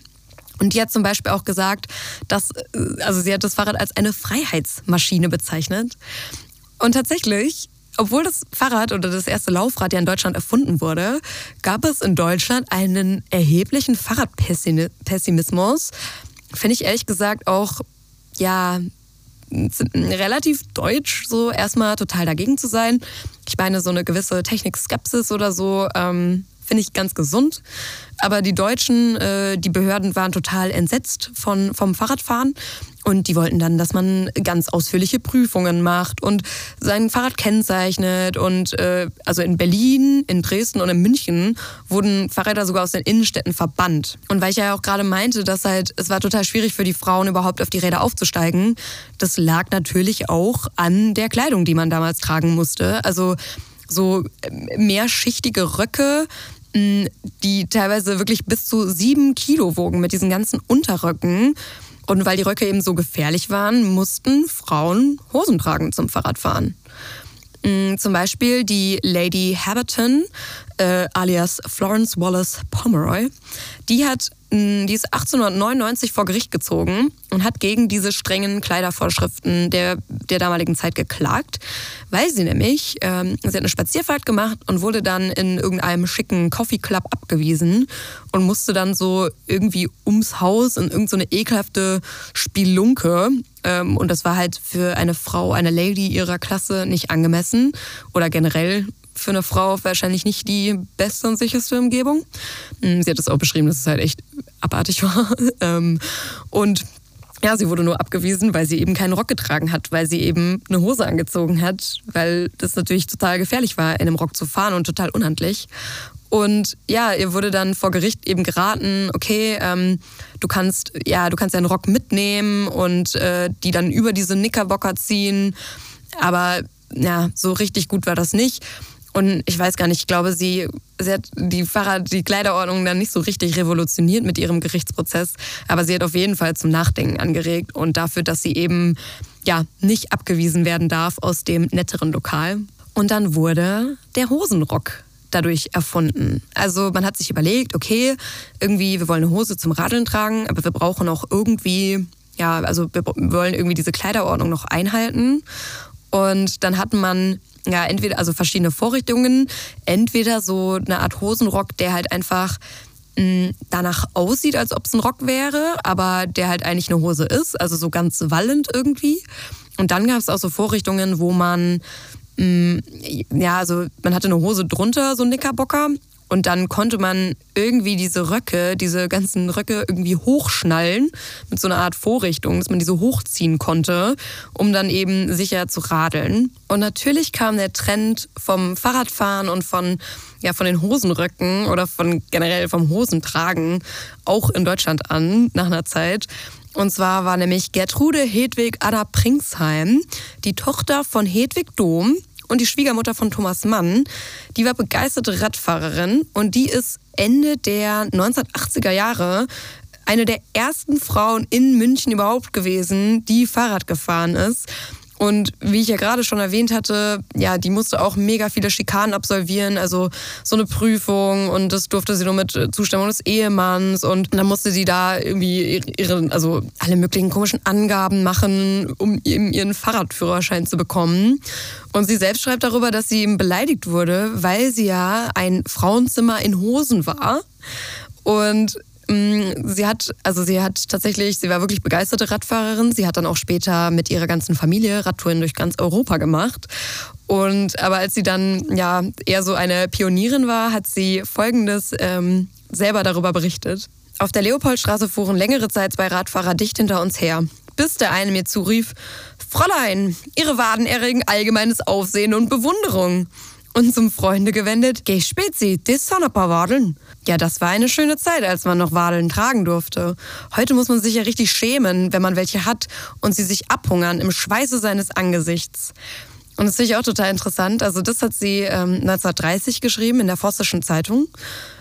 Und die hat zum Beispiel auch gesagt, dass, äh, also sie hat das Fahrrad als eine Freiheitsmaschine bezeichnet. Und tatsächlich, obwohl das Fahrrad oder das erste Laufrad ja in Deutschland erfunden wurde, gab es in Deutschland einen erheblichen Fahrradpessimismus. Finde ich ehrlich gesagt auch, ja, relativ deutsch, so erstmal total dagegen zu sein. Ich meine, so eine gewisse Technik-Skepsis oder so ähm, finde ich ganz gesund. Aber die Deutschen, äh, die Behörden waren total entsetzt von, vom Fahrradfahren Und die wollten dann, dass man ganz ausführliche Prüfungen macht und sein Fahrrad kennzeichnet. Und äh, also in Berlin, in Dresden und in München wurden Fahrräder sogar aus den Innenstädten verbannt. Und weil ich ja auch gerade meinte, dass halt es war total schwierig für die Frauen überhaupt auf die Räder aufzusteigen, das lag natürlich auch an der Kleidung, die man damals tragen musste. Also so äh, mehrschichtige Röcke, die teilweise wirklich bis zu sieben Kilo wogen mit diesen ganzen Unterröcken. Und weil die Röcke eben so gefährlich waren, mussten Frauen Hosen tragen zum Fahrradfahren. Mm, zum Beispiel die Lady Haberton, äh, alias Florence Wallace Pomeroy, die hat die ist 1899 vor Gericht gezogen und hat gegen diese strengen Kleidervorschriften der, der damaligen Zeit geklagt, weil sie nämlich, ähm, sie hat eine Spazierfahrt gemacht und wurde dann in irgendeinem schicken Coffee Club abgewiesen und musste dann so irgendwie ums Haus in irgendeine so ekelhafte Spielunke. Ähm, und das war halt für eine Frau, eine Lady ihrer Klasse nicht angemessen oder generell für eine Frau wahrscheinlich nicht die beste und sicherste Umgebung. Hm, sie hat es auch beschrieben, dass es halt echt abartig war. Ähm, und ja, sie wurde nur abgewiesen, weil sie eben keinen Rock getragen hat, weil sie eben eine Hose angezogen hat, weil das natürlich total gefährlich war, in einem Rock zu fahren und total unhandlich. Und ja, ihr wurde dann vor Gericht eben geraten, okay, ähm, du kannst ja, du kannst deinen Rock mitnehmen und äh, die dann über diese Knickerbocker ziehen. Aber ja, so richtig gut war das nicht. Und ich weiß gar nicht, ich glaube, sie, sie hat die Fahrrad, die Kleiderordnung dann nicht so richtig revolutioniert mit ihrem Gerichtsprozess, aber sie hat auf jeden Fall zum Nachdenken angeregt und dafür, dass sie eben ja nicht abgewiesen werden darf aus dem netteren Lokal. Und dann wurde der Hosenrock dadurch erfunden. Also man hat sich überlegt, okay, irgendwie, wir wollen eine Hose zum Radeln tragen, aber wir brauchen auch irgendwie, ja, also wir wollen irgendwie diese Kleiderordnung noch einhalten. Und dann hat man ja, entweder, also verschiedene Vorrichtungen, entweder so eine Art Hosenrock, der halt einfach mh, mm, danach aussieht, als ob es ein Rock wäre, aber der halt eigentlich eine Hose ist, also so ganz wallend irgendwie. Und dann gab es auch so Vorrichtungen, wo man, mh, mm, ja, also man hatte eine Hose drunter, so ein Knickerbocker, und dann konnte man irgendwie diese Röcke, diese ganzen Röcke irgendwie hochschnallen mit so einer Art Vorrichtung, dass man diese hochziehen konnte, um dann eben sicher zu radeln. Und natürlich kam der Trend vom Fahrradfahren und von, ja, von den Hosenröcken oder von generell vom Hosentragen auch in Deutschland an nach einer Zeit. Und zwar war nämlich Gertrude Hedwig Anna Pringsheim, die Tochter von Hedwig Dom, und die Schwiegermutter von Thomas Mann, die war begeisterte Radfahrerin und die ist Ende der 1980er Jahre eine der ersten Frauen in München überhaupt gewesen, die Fahrrad gefahren ist. Und wie ich ja gerade schon erwähnt hatte, ja, die musste auch mega viele Schikanen absolvieren, also so eine Prüfung und das durfte sie nur mit Zustimmung des Ehemanns und dann musste sie da irgendwie ihre, also alle möglichen komischen Angaben machen, um eben ihren Fahrradführerschein zu bekommen. Und sie selbst schreibt darüber, dass sie eben beleidigt wurde, weil sie ja ein Frauenzimmer in Hosen war. Und sie hat, also sie hat tatsächlich, sie war wirklich begeisterte Radfahrerin. Sie hat dann auch später mit ihrer ganzen Familie Radtouren durch ganz Europa gemacht. Und aber als sie dann ja eher so eine Pionierin war, hat sie Folgendes ähm, selber darüber berichtet. Auf der Leopoldstraße fuhren längere Zeit zwei Radfahrer dicht hinter uns her, bis der eine mir zurief: Fräulein, Ihre Waden erregen allgemeines Aufsehen und Bewunderung und zum Freunde gewendet, geh spezi, das sind ein paar Wadeln. Ja, das war eine schöne Zeit, als man noch Wadeln tragen durfte. Heute muss man sich ja richtig schämen, wenn man welche hat und sie sich abhungern im Schweiße seines Angesichts. Und das finde ich auch total interessant. Also das hat sie ähm, 1930 geschrieben in der Forstischen Zeitung.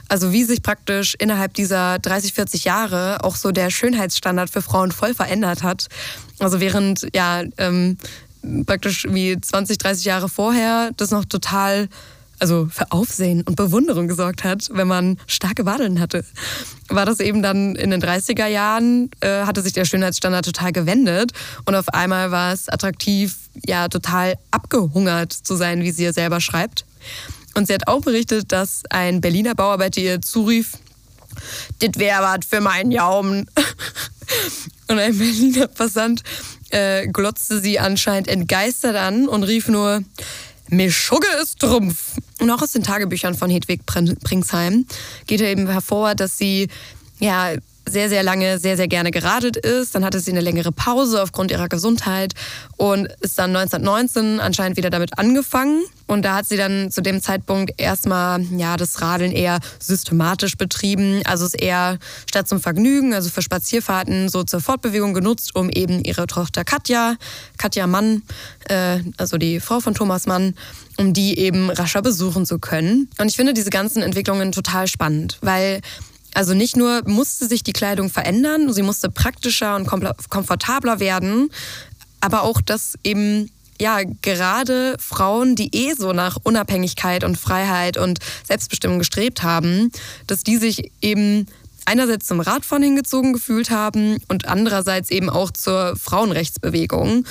Also wie sich praktisch innerhalb dieser 30, 40 Jahre auch so der Schönheitsstandard für Frauen voll verändert hat. Also während ja ähm, praktisch wie 20, 30 Jahre vorher das noch total also für Aufsehen und Bewunderung gesorgt hat, wenn man starke Wadeln hatte. War das eben dann in den 30er Jahren, äh, hatte sich der Schönheitsstandard total gewendet und auf einmal war es attraktiv, ja, total abgehungert zu sein, wie sie ja selber schreibt. Und sie hat auch berichtet, dass ein Berliner Bauarbeiter ihr zurief, dit wär wat für meinen Jaumen. und ein Berliner Passant äh, glotzte sie anscheinend entgeistert an und rief nur, Mischugge ist Trumpf. Und auch aus den Tagebüchern von Hedwig Pringsheim geht eben hervor, dass sie ja sehr, sehr lange sehr, sehr gerne geradelt ist. Dann hatte sie eine längere Pause aufgrund ihrer Gesundheit und ist dann 1919 anscheinend wieder damit angefangen. Und da hat sie dann zu dem Zeitpunkt erstmal ja, das Radeln eher systematisch betrieben. Also es eher statt zum Vergnügen, also für Spazierfahrten, so zur Fortbewegung genutzt, um eben ihre Tochter Katja, Katja Mann, äh, also die Frau von Thomas Mann, um die eben rascher besuchen zu können. Und ich finde diese ganzen Entwicklungen total spannend, weil also nicht nur musste sich die Kleidung verändern, sie musste praktischer und komfortabler werden, aber auch, dass eben ja, gerade Frauen, die eh so nach Unabhängigkeit und Freiheit und Selbstbestimmung gestrebt haben, dass die sich eben einerseits zum Radfahren hingezogen gefühlt haben und andererseits eben auch zur Frauenrechtsbewegung.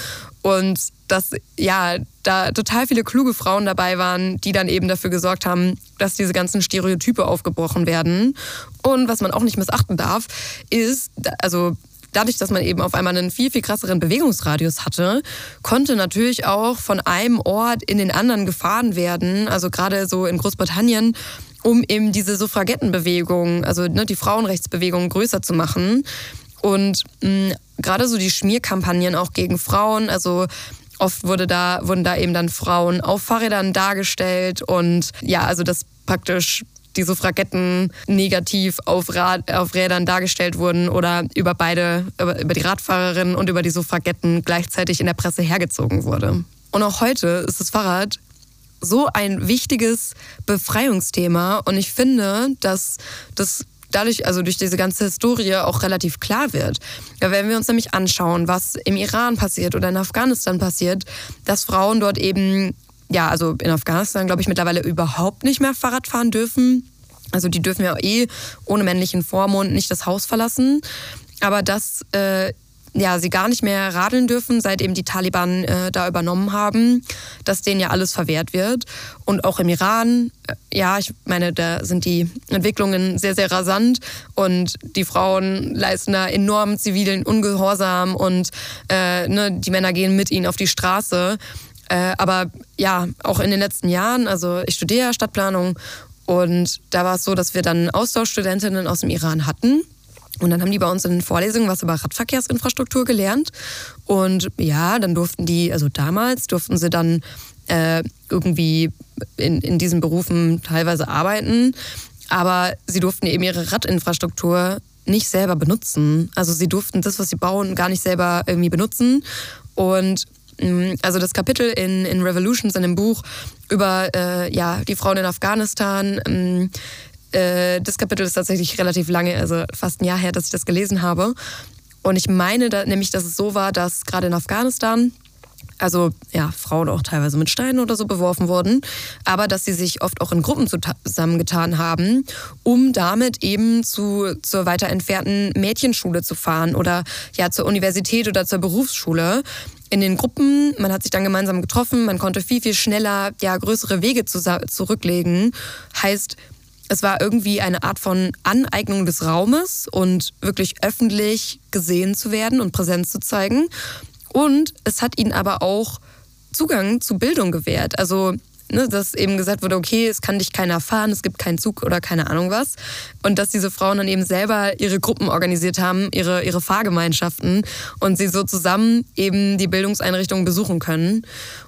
Und dass ja da total viele kluge Frauen dabei waren, die dann eben dafür gesorgt haben, dass diese ganzen Stereotype aufgebrochen werden. Und was man auch nicht missachten darf, ist, also dadurch, dass man eben auf einmal einen viel, viel krasseren Bewegungsradius hatte, konnte natürlich auch von einem Ort in den anderen gefahren werden. Also gerade so in Großbritannien um eben diese Suffragettenbewegung, also ne, die Frauenrechtsbewegung größer zu machen. Und mh, gerade so die Schmierkampagnen auch gegen Frauen, also oft wurde da, wurden da eben dann Frauen auf Fahrrädern dargestellt und ja, also das praktisch die Suffragetten negativ auf, Rad, auf Rädern dargestellt wurden oder über beide, über, über die Radfahrerinnen und über die Suffragetten gleichzeitig in der Presse hergezogen wurde. Und auch heute ist das Fahrrad so ein wichtiges Befreiungsthema und ich finde, dass das dadurch, also durch diese ganze Historie auch relativ klar wird. Ja, wenn wir uns nämlich anschauen, was im Iran passiert oder in Afghanistan passiert, dass Frauen dort eben, ja, also in Afghanistan glaube ich mittlerweile überhaupt nicht mehr Fahrrad fahren dürfen. Also die dürfen ja eh ohne männlichen Vormund nicht das Haus verlassen. Aber dass äh, ja, sie gar nicht mehr radeln dürfen, seit eben die Taliban äh, da übernommen haben, dass denen ja alles verwehrt wird. Und auch im Iran, äh, ja, ich meine, da sind die Entwicklungen sehr, sehr rasant und die Frauen leisten da enormen zivilen Ungehorsam und äh, ne, die Männer gehen mit ihnen auf die Straße. Äh, aber ja, auch in den letzten Jahren, also ich studiere Stadtplanung und da war es so, dass wir dann Austauschstudentinnen aus dem Iran hatten und dann haben die bei uns in den Vorlesungen was über Radverkehrsinfrastruktur gelernt. Und ja, dann durften die, also damals durften sie dann äh, irgendwie in, in diesen Berufen teilweise arbeiten. Aber sie durften eben ihre Radinfrastruktur nicht selber benutzen. Also sie durften das, was sie bauen, gar nicht selber irgendwie benutzen. Und mm, also das Kapitel in, in Revolutions in dem Buch über äh, ja, die Frauen in Afghanistan, ähm, äh, das Kapitel ist tatsächlich relativ lange, also fast ein Jahr her, dass ich das gelesen habe. Und ich meine da, nämlich, dass es so war, dass gerade in Afghanistan also ja, Frauen auch teilweise mit Steinen oder so beworfen wurden, aber dass sie sich oft auch in Gruppen zusammengetan haben, um damit eben zu, zur weiter entfernten Mädchenschule zu fahren oder ja zur Universität oder zur Berufsschule. In den Gruppen, man hat sich dann gemeinsam getroffen, man konnte viel, viel schneller ja, größere Wege zurücklegen. Heißt, es war irgendwie eine Art von Aneignung des Raumes und wirklich öffentlich gesehen zu werden und Präsenz zu zeigen. Und es hat ihnen aber auch Zugang zu Bildung gewährt. Also ne, dass eben gesagt wurde, okay, es kann dich keiner fahren, es gibt keinen Zug oder keine Ahnung was. Und dass diese Frauen dann eben selber ihre Gruppen organisiert haben, ihre, ihre Fahrgemeinschaften und sie so zusammen eben die Bildungseinrichtungen besuchen können.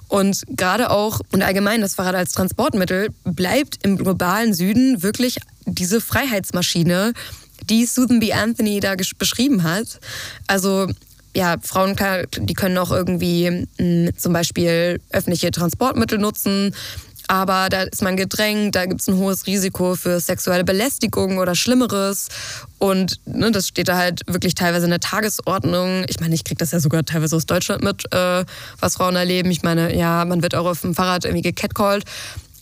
Und gerade auch und allgemein das Fahrrad als Transportmittel bleibt im globalen Süden wirklich diese Freiheitsmaschine, die Susan B. Anthony da beschrieben hat. Also ja, Frauen, die können auch irgendwie mh, zum Beispiel öffentliche Transportmittel nutzen. Aber da ist man gedrängt, da gibt es ein hohes Risiko für sexuelle Belästigung oder Schlimmeres. Und ne, das steht da halt wirklich teilweise in der Tagesordnung. Ich meine, ich kriege das ja sogar teilweise aus Deutschland mit, äh, was Frauen erleben. Ich meine, ja, man wird auch auf dem Fahrrad irgendwie gecatcalled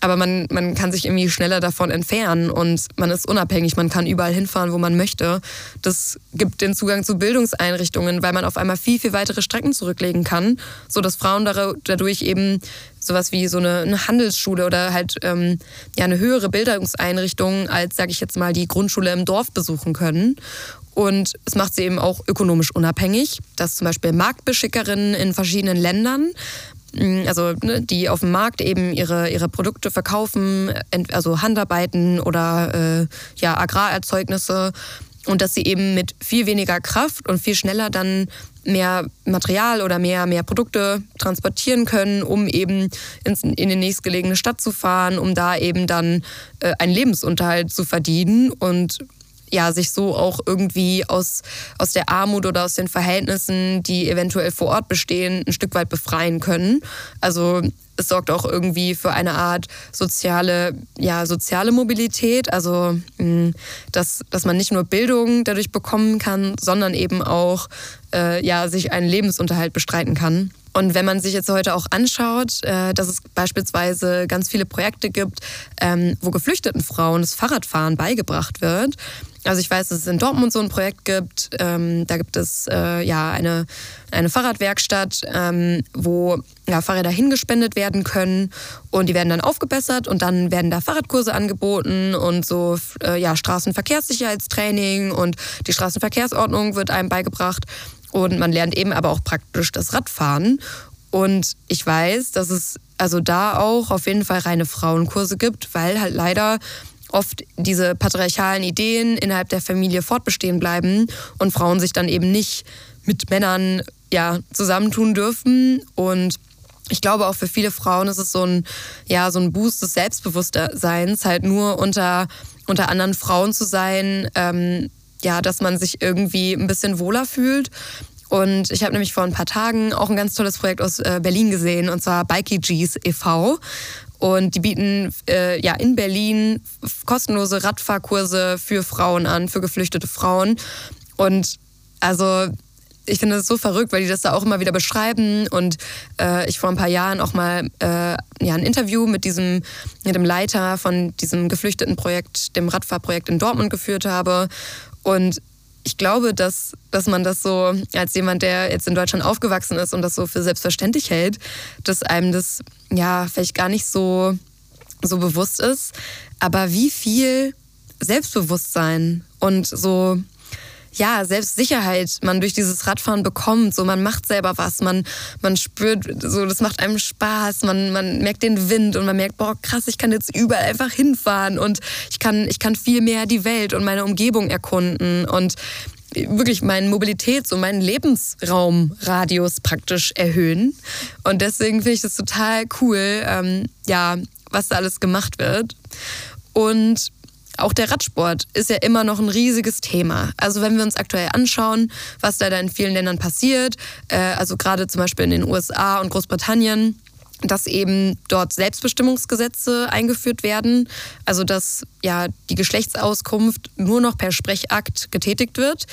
aber man, man kann sich irgendwie schneller davon entfernen und man ist unabhängig, man kann überall hinfahren, wo man möchte. Das gibt den Zugang zu Bildungseinrichtungen, weil man auf einmal viel, viel weitere Strecken zurücklegen kann, sodass Frauen dadurch eben sowas wie so eine, eine Handelsschule oder halt ähm, ja, eine höhere Bildungseinrichtung als, sage ich jetzt mal, die Grundschule im Dorf besuchen können. Und es macht sie eben auch ökonomisch unabhängig, dass zum Beispiel Marktbeschickerinnen in verschiedenen Ländern also ne, die auf dem Markt eben ihre, ihre Produkte verkaufen, also Handarbeiten oder äh, ja, Agrarerzeugnisse und dass sie eben mit viel weniger Kraft und viel schneller dann mehr Material oder mehr, mehr Produkte transportieren können, um eben ins, in die nächstgelegene Stadt zu fahren, um da eben dann äh, einen Lebensunterhalt zu verdienen und ja, sich so auch irgendwie aus, aus der Armut oder aus den Verhältnissen, die eventuell vor Ort bestehen, ein Stück weit befreien können. Also es sorgt auch irgendwie für eine Art soziale, ja, soziale Mobilität. Also, dass, dass man nicht nur Bildung dadurch bekommen kann, sondern eben auch äh, ja, sich einen Lebensunterhalt bestreiten kann. Und wenn man sich jetzt heute auch anschaut, äh, dass es beispielsweise ganz viele Projekte gibt, ähm, wo geflüchteten Frauen das Fahrradfahren beigebracht wird, also ich weiß, dass es in Dortmund so ein Projekt gibt. Ähm, da gibt es äh, ja eine, eine Fahrradwerkstatt, ähm, wo ja, Fahrräder hingespendet werden können und die werden dann aufgebessert und dann werden da Fahrradkurse angeboten und so äh, ja, Straßenverkehrssicherheitstraining und die Straßenverkehrsordnung wird einem beigebracht und man lernt eben aber auch praktisch das Radfahren. Und ich weiß, dass es also da auch auf jeden Fall reine Frauenkurse gibt, weil halt leider oft diese patriarchalen Ideen innerhalb der Familie fortbestehen bleiben und Frauen sich dann eben nicht mit Männern ja, zusammentun dürfen. Und ich glaube auch für viele Frauen ist es so ein, ja, so ein Boost des Selbstbewusstseins, halt nur unter, unter anderen Frauen zu sein, ähm, ja, dass man sich irgendwie ein bisschen wohler fühlt. Und ich habe nämlich vor ein paar Tagen auch ein ganz tolles Projekt aus äh, Berlin gesehen, und zwar Bikey G's e.V. Und die bieten äh, ja in Berlin kostenlose Radfahrkurse für Frauen an, für geflüchtete Frauen. Und also ich finde das so verrückt, weil die das da auch immer wieder beschreiben und äh, ich vor ein paar Jahren auch mal äh, ja, ein Interview mit diesem mit dem Leiter von diesem geflüchteten Projekt, dem Radfahrprojekt in Dortmund geführt habe und ich glaube, dass, dass man das so als jemand, der jetzt in Deutschland aufgewachsen ist und das so für selbstverständlich hält, dass einem das ja vielleicht gar nicht so, so bewusst ist. Aber wie viel Selbstbewusstsein und so ja, Selbstsicherheit man durch dieses Radfahren bekommt. So, man macht selber was, man, man spürt, so, das macht einem Spaß, man, man merkt den Wind und man merkt, boah, krass, ich kann jetzt überall einfach hinfahren und ich kann, ich kann viel mehr die Welt und meine Umgebung erkunden und wirklich meinen Mobilitäts- und meinen Lebensraumradius praktisch erhöhen. Und deswegen finde ich das total cool, ähm, ja, was da alles gemacht wird. Und auch der Radsport ist ja immer noch ein riesiges Thema. Also wenn wir uns aktuell anschauen, was da in vielen Ländern passiert, äh, also gerade zum Beispiel in den USA und Großbritannien, dass eben dort Selbstbestimmungsgesetze eingeführt werden, also dass ja die Geschlechtsauskunft nur noch per Sprechakt getätigt wird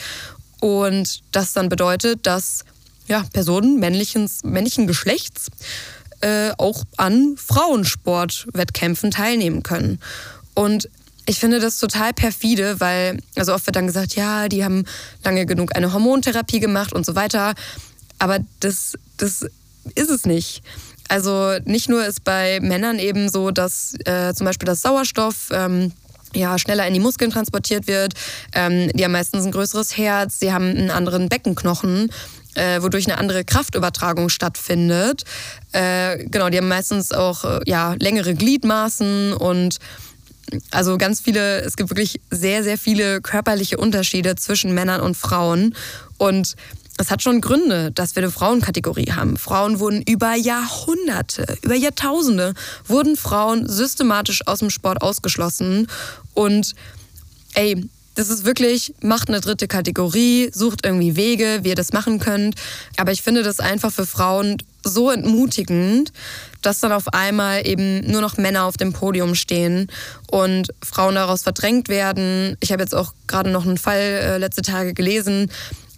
und das dann bedeutet, dass ja, Personen männlichen, männlichen Geschlechts äh, auch an Frauensportwettkämpfen teilnehmen können. Und ich finde das total perfide, weil, also oft wird dann gesagt, ja, die haben lange genug eine Hormontherapie gemacht und so weiter. Aber das, das ist es nicht. Also nicht nur ist bei Männern eben so, dass äh, zum Beispiel das Sauerstoff ähm, ja, schneller in die Muskeln transportiert wird. Ähm, die haben meistens ein größeres Herz, sie haben einen anderen Beckenknochen. Äh, wodurch eine andere Kraftübertragung stattfindet. Äh, genau, die haben meistens auch äh, ja, längere Gliedmaßen und also ganz viele, es gibt wirklich sehr, sehr viele körperliche Unterschiede zwischen Männern und Frauen. Und es hat schon Gründe, dass wir eine Frauenkategorie haben. Frauen wurden über Jahrhunderte, über Jahrtausende, wurden Frauen systematisch aus dem Sport ausgeschlossen. Und ey, das ist wirklich, macht eine dritte Kategorie, sucht irgendwie Wege, wie ihr das machen könnt. Aber ich finde das einfach für Frauen so entmutigend, dass dann auf einmal eben nur noch Männer auf dem Podium stehen und Frauen daraus verdrängt werden. Ich habe jetzt auch gerade noch einen Fall äh, letzte Tage gelesen,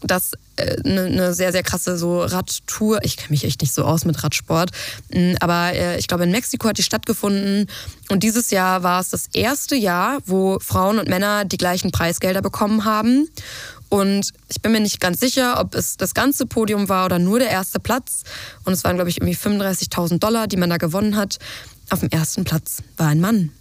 dass eine, äh, eine sehr, sehr krasse so Radtour, ich kenne mich echt nicht so aus mit Radsport, mm, aber äh, ich glaube in Mexiko hat die stattgefunden und dieses Jahr war es das erste Jahr, wo Frauen und Männer die gleichen Preisgelder bekommen haben. Und ich bin mir nicht ganz sicher, ob es das ganze Podium war oder nur der erste Platz. Und es waren, glaube ich, irgendwie 35.000 Dollar, die man da gewonnen hat. Auf dem ersten Platz war ein Mann.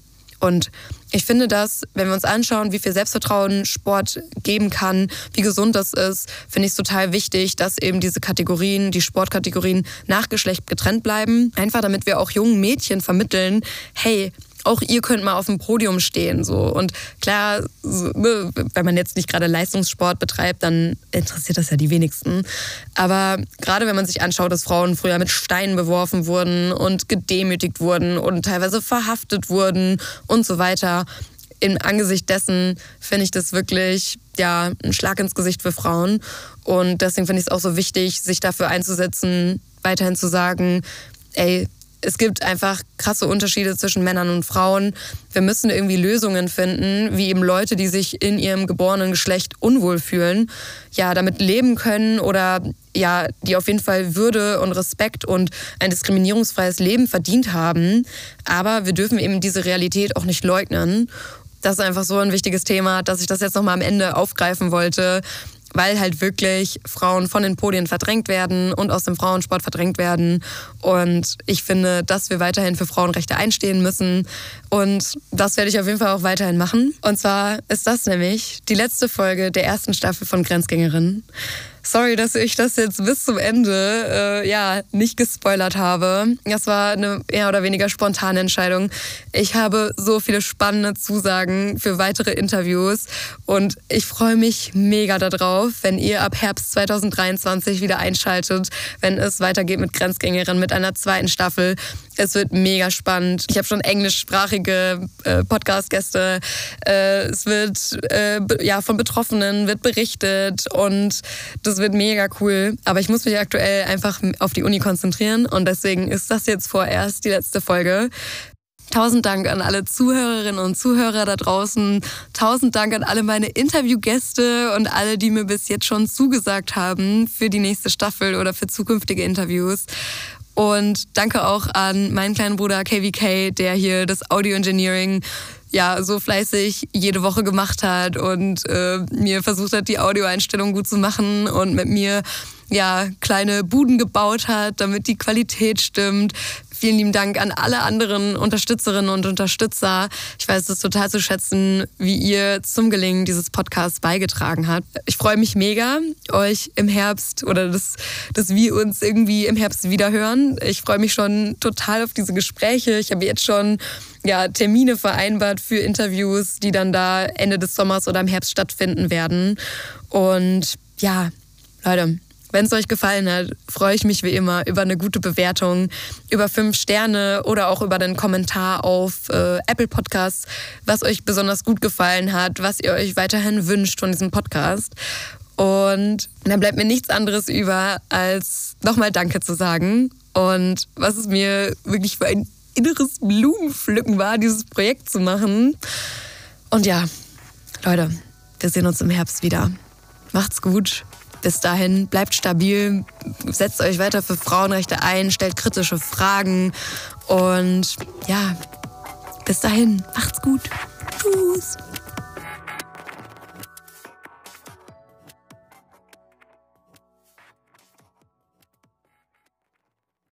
Und ich finde das, wenn wir uns anschauen, wie viel Selbstvertrauen Sport geben kann, wie gesund das ist, finde ich es total wichtig, dass eben diese Kategorien, die Sportkategorien nach Geschlecht getrennt bleiben. Einfach damit wir auch jungen Mädchen vermitteln, hey, auch ihr könnt mal auf dem Podium stehen. So. Und klar, ne, wenn man jetzt nicht gerade Leistungssport betreibt, dann interessiert das ja die wenigsten. Aber gerade wenn man sich anschaut, dass Frauen früher mit Steinen beworfen wurden und gedemütigt wurden und teilweise verhaftet wurden und so weiter, im Angesicht dessen finde ich das wirklich ja, ein Schlag ins Gesicht für Frauen. Und deswegen finde ich es auch so wichtig, sich dafür einzusetzen, weiterhin zu sagen, ey, es gibt einfach krasse Unterschiede zwischen Männern und Frauen. Wir müssen irgendwie Lösungen finden, wie eben Leute, die sich in ihrem geborenen Geschlecht unwohl fühlen, ja, damit leben können oder ja, die auf jeden Fall Würde und Respekt und ein diskriminierungsfreies Leben verdient haben. Aber wir dürfen eben diese Realität auch nicht leugnen. Das ist einfach so ein wichtiges Thema, dass ich das jetzt nochmal am Ende aufgreifen wollte, weil halt wirklich Frauen von den Podien verdrängt werden und aus dem Frauensport verdrängt werden. Und ich finde, dass wir weiterhin für Frauenrechte einstehen müssen. Und das werde ich auf jeden Fall auch weiterhin machen. Und zwar ist das nämlich die letzte Folge der ersten Staffel von Grenzgängerin. Sorry, dass ich das jetzt bis zum Ende äh, ja nicht gespoilert habe. Das war eine eher oder weniger spontane Entscheidung. Ich habe so viele spannende Zusagen für weitere Interviews und ich freue mich mega darauf, wenn ihr ab Herbst 2023 wieder einschaltet, wenn es weitergeht mit Grenzgängerin mit einer zweiten Staffel. Es wird mega spannend. Ich habe schon englischsprachige äh, Podcast-Gäste. Äh, es wird äh, ja von Betroffenen wird berichtet und das wird mega cool. Aber ich muss mich aktuell einfach auf die Uni konzentrieren und deswegen ist das jetzt vorerst die letzte Folge. Tausend Dank an alle Zuhörerinnen und Zuhörer da draußen. Tausend Dank an alle meine Interviewgäste und alle, die mir bis jetzt schon zugesagt haben für die nächste Staffel oder für zukünftige Interviews. Und danke auch an meinen kleinen Bruder KVK, der hier das Audio Engineering ja so fleißig jede Woche gemacht hat und äh, mir versucht hat, die Audioeinstellung gut zu machen und mit mir ja kleine Buden gebaut hat, damit die Qualität stimmt. Vielen lieben Dank an alle anderen Unterstützerinnen und Unterstützer. Ich weiß es total zu schätzen, wie ihr zum Gelingen dieses Podcasts beigetragen habt. Ich freue mich mega, euch im Herbst oder dass, dass wir uns irgendwie im Herbst wiederhören. Ich freue mich schon total auf diese Gespräche. Ich habe jetzt schon ja, Termine vereinbart für Interviews, die dann da Ende des Sommers oder im Herbst stattfinden werden. Und ja, Leute, wenn es euch gefallen hat, freue ich mich wie immer über eine gute Bewertung, über fünf Sterne oder auch über einen Kommentar auf äh, Apple Podcasts, was euch besonders gut gefallen hat, was ihr euch weiterhin wünscht von diesem Podcast. Und dann bleibt mir nichts anderes über, als nochmal Danke zu sagen. Und was es mir wirklich für ein inneres Blumenpflücken war, dieses Projekt zu machen. Und ja, Leute, wir sehen uns im Herbst wieder. Macht's gut. Bis dahin, bleibt stabil, setzt euch weiter für Frauenrechte ein, stellt kritische Fragen und ja, bis dahin, macht's gut. Tschüss.